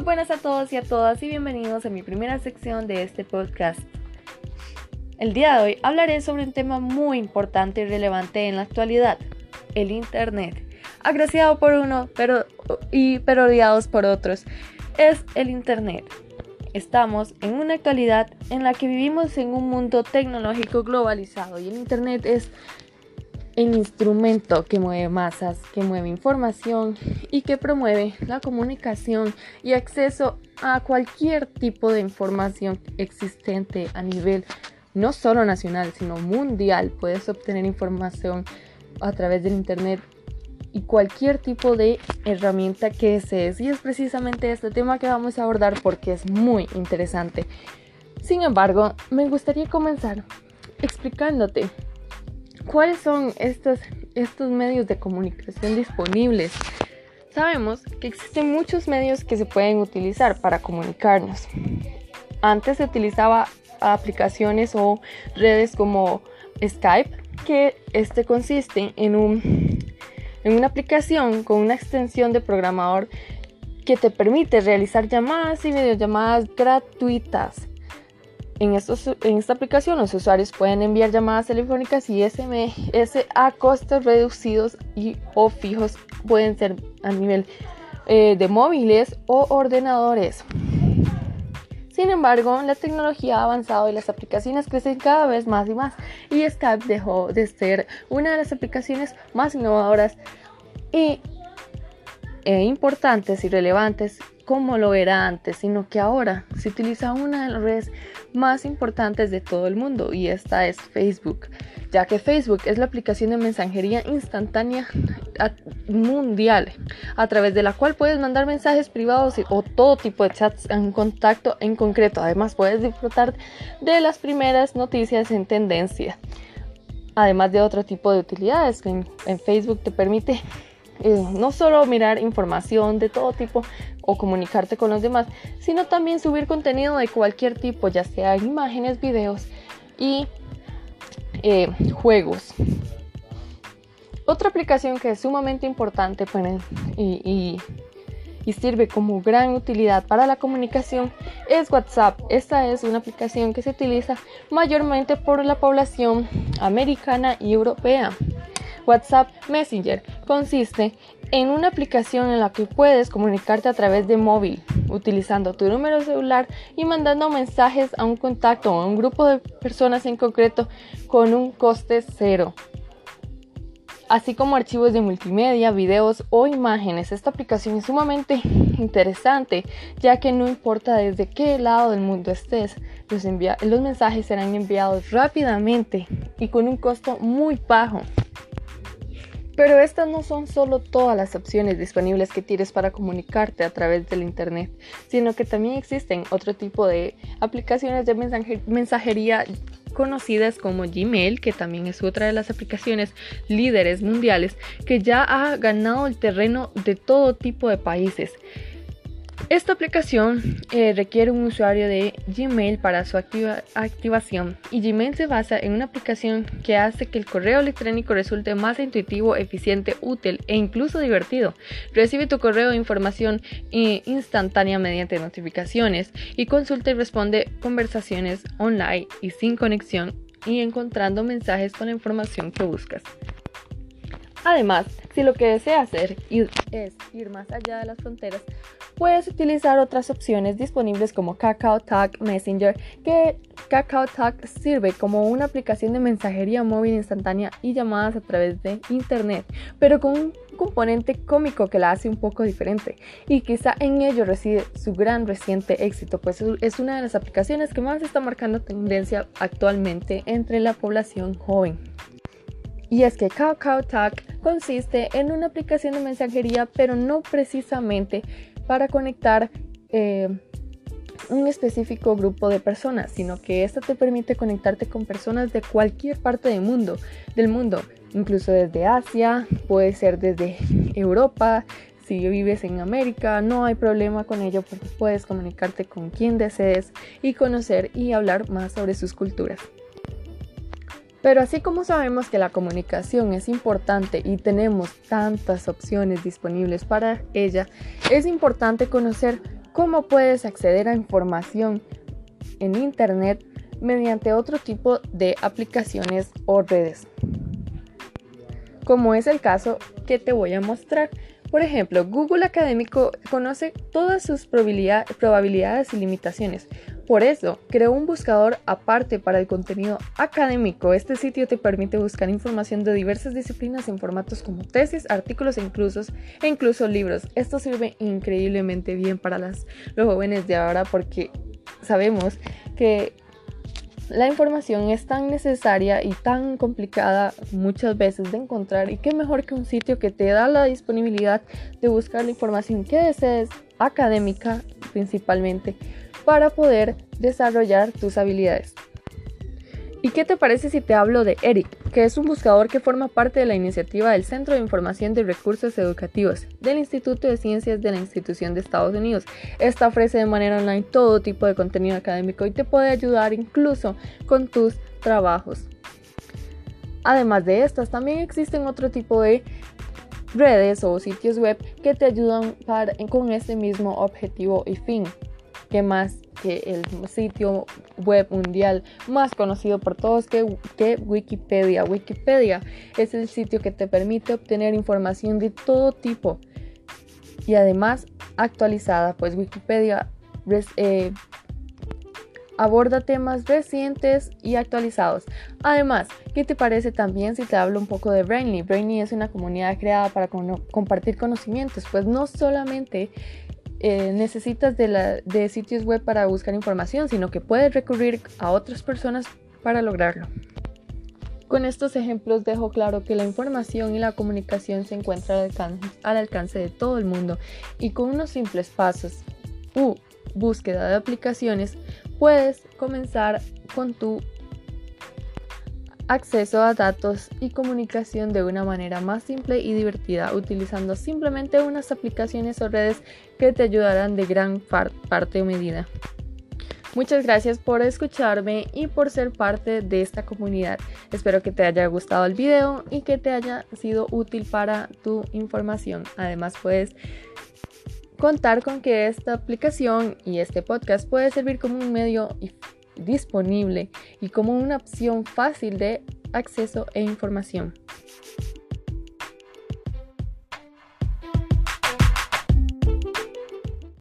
Muy buenas a todos y a todas y bienvenidos a mi primera sección de este podcast. El día de hoy hablaré sobre un tema muy importante y relevante en la actualidad, el Internet. Agraciado por uno pero, y odiados por otros, es el Internet. Estamos en una actualidad en la que vivimos en un mundo tecnológico globalizado y el Internet es el instrumento que mueve masas, que mueve información y que promueve la comunicación y acceso a cualquier tipo de información existente a nivel no solo nacional, sino mundial. Puedes obtener información a través del Internet y cualquier tipo de herramienta que desees. Y es precisamente este tema que vamos a abordar porque es muy interesante. Sin embargo, me gustaría comenzar explicándote ¿Cuáles son estos, estos medios de comunicación disponibles? Sabemos que existen muchos medios que se pueden utilizar para comunicarnos. Antes se utilizaba aplicaciones o redes como Skype, que este consiste en, un, en una aplicación con una extensión de programador que te permite realizar llamadas y videollamadas gratuitas en, esta aplicación los usuarios pueden enviar llamadas telefónicas y SMS a costos reducidos y o fijos. Pueden ser a nivel eh, de móviles o ordenadores. Sin embargo, la tecnología ha avanzado y las aplicaciones crecen cada vez más y más. Y Skype dejó de ser una de las aplicaciones más innovadoras y e importantes y relevantes como lo era antes, sino que ahora se utiliza una de las redes más importantes de todo el mundo y esta es Facebook, ya que Facebook es la aplicación de mensajería instantánea mundial a través de la cual puedes mandar mensajes privados o todo tipo de chats en contacto en concreto. Además puedes disfrutar de las primeras noticias en tendencia. Además de otro tipo de utilidades, en, en Facebook te permite eh, no solo mirar información de todo tipo o comunicarte con los demás, sino también subir contenido de cualquier tipo, ya sea imágenes, videos y eh, juegos. Otra aplicación que es sumamente importante pues, y, y sirve como gran utilidad para la comunicación es WhatsApp. Esta es una aplicación que se utiliza mayormente por la población americana y europea. WhatsApp Messenger consiste en una aplicación en la que puedes comunicarte a través de móvil, utilizando tu número celular y mandando mensajes a un contacto o a un grupo de personas en concreto con un coste cero así como archivos de multimedia, videos o imágenes. Esta aplicación es sumamente interesante ya que no importa desde qué lado del mundo estés, los, los mensajes serán enviados rápidamente y con un costo muy bajo. Pero estas no son solo todas las opciones disponibles que tienes para comunicarte a través del Internet, sino que también existen otro tipo de aplicaciones de mensajería conocidas como Gmail, que también es otra de las aplicaciones líderes mundiales, que ya ha ganado el terreno de todo tipo de países. Esta aplicación eh, requiere un usuario de Gmail para su activación y Gmail se basa en una aplicación que hace que el correo electrónico resulte más intuitivo, eficiente, útil e incluso divertido. Recibe tu correo de información eh, instantánea mediante notificaciones y consulta y responde conversaciones online y sin conexión y encontrando mensajes con la información que buscas. Además, si lo que deseas hacer es ir más allá de las fronteras, puedes utilizar otras opciones disponibles como KakaoTalk Messenger, que KakaoTalk sirve como una aplicación de mensajería móvil instantánea y llamadas a través de Internet, pero con un componente cómico que la hace un poco diferente y quizá en ello reside su gran reciente éxito, pues es una de las aplicaciones que más está marcando tendencia actualmente entre la población joven. Y es que KakaoTalk consiste en una aplicación de mensajería, pero no precisamente para conectar eh, un específico grupo de personas, sino que esta te permite conectarte con personas de cualquier parte del mundo, del mundo, incluso desde Asia, puede ser desde Europa, si vives en América, no hay problema con ello porque puedes comunicarte con quien desees y conocer y hablar más sobre sus culturas. Pero así como sabemos que la comunicación es importante y tenemos tantas opciones disponibles para ella, es importante conocer cómo puedes acceder a información en Internet mediante otro tipo de aplicaciones o redes. Como es el caso que te voy a mostrar. Por ejemplo, Google Académico conoce todas sus probabilidades y limitaciones. Por eso, creó un buscador aparte para el contenido académico. Este sitio te permite buscar información de diversas disciplinas en formatos como tesis, artículos e incluso, e incluso libros. Esto sirve increíblemente bien para los jóvenes de ahora porque sabemos que la información es tan necesaria y tan complicada muchas veces de encontrar y qué mejor que un sitio que te da la disponibilidad de buscar la información que desees, académica principalmente, para poder desarrollar tus habilidades. ¿Y qué te parece si te hablo de ERIC, que es un buscador que forma parte de la iniciativa del Centro de Información de Recursos Educativos del Instituto de Ciencias de la Institución de Estados Unidos? Esta ofrece de manera online todo tipo de contenido académico y te puede ayudar incluso con tus trabajos. Además de estas, también existen otro tipo de redes o sitios web que te ayudan con este mismo objetivo y fin. ¿Qué más que el sitio web mundial más conocido por todos que, que, Wikipedia. Wikipedia es el sitio que te permite obtener información de todo tipo y además actualizada, pues Wikipedia eh, aborda temas recientes y actualizados. Además, ¿qué te parece también si te hablo un poco de Brainly? Brainly es una comunidad creada para compartir conocimientos, pues no solamente eh, necesitas de, sitios web para buscar información, sino que puedes recurrir a otras personas para lograrlo. Con estos ejemplos dejo claro que la información y la comunicación se encuentran al alcance, al alcance de todo el mundo y con unos simples pasos u búsqueda de aplicaciones puedes comenzar con tu acceso a datos y comunicación de una manera más simple y divertida, utilizando simplemente unas aplicaciones o redes que te ayudarán de gran parte o medida. Muchas gracias por escucharme y por ser parte de esta comunidad. Espero que te haya gustado el video y que te haya sido útil para tu información. Además puedes contar con que esta aplicación y este podcast puede servir como un medio disponible y como una opción fácil de acceso e información.